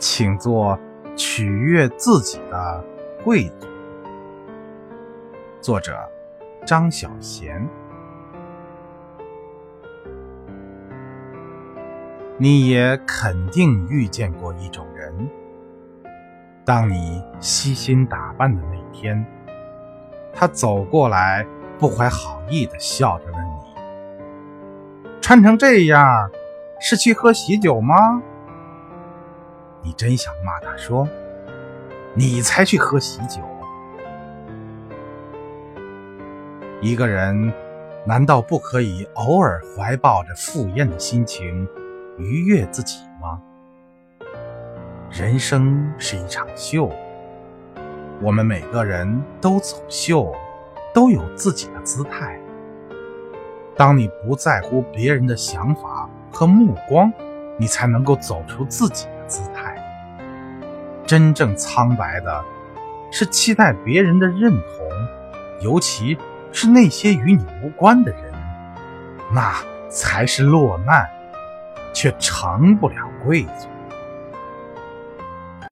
请做取悦自己的贵族。作者：张小娴。你也肯定遇见过一种人，当你悉心打扮的那天，他走过来，不怀好意的笑着问你：“穿成这样，是去喝喜酒吗？”你真想骂他说：“你才去喝喜酒！”一个人难道不可以偶尔怀抱着赴宴的心情？愉悦自己吗？人生是一场秀，我们每个人都走秀，都有自己的姿态。当你不在乎别人的想法和目光，你才能够走出自己。真正苍白的，是期待别人的认同，尤其是那些与你无关的人，那才是落难。却成不了贵族。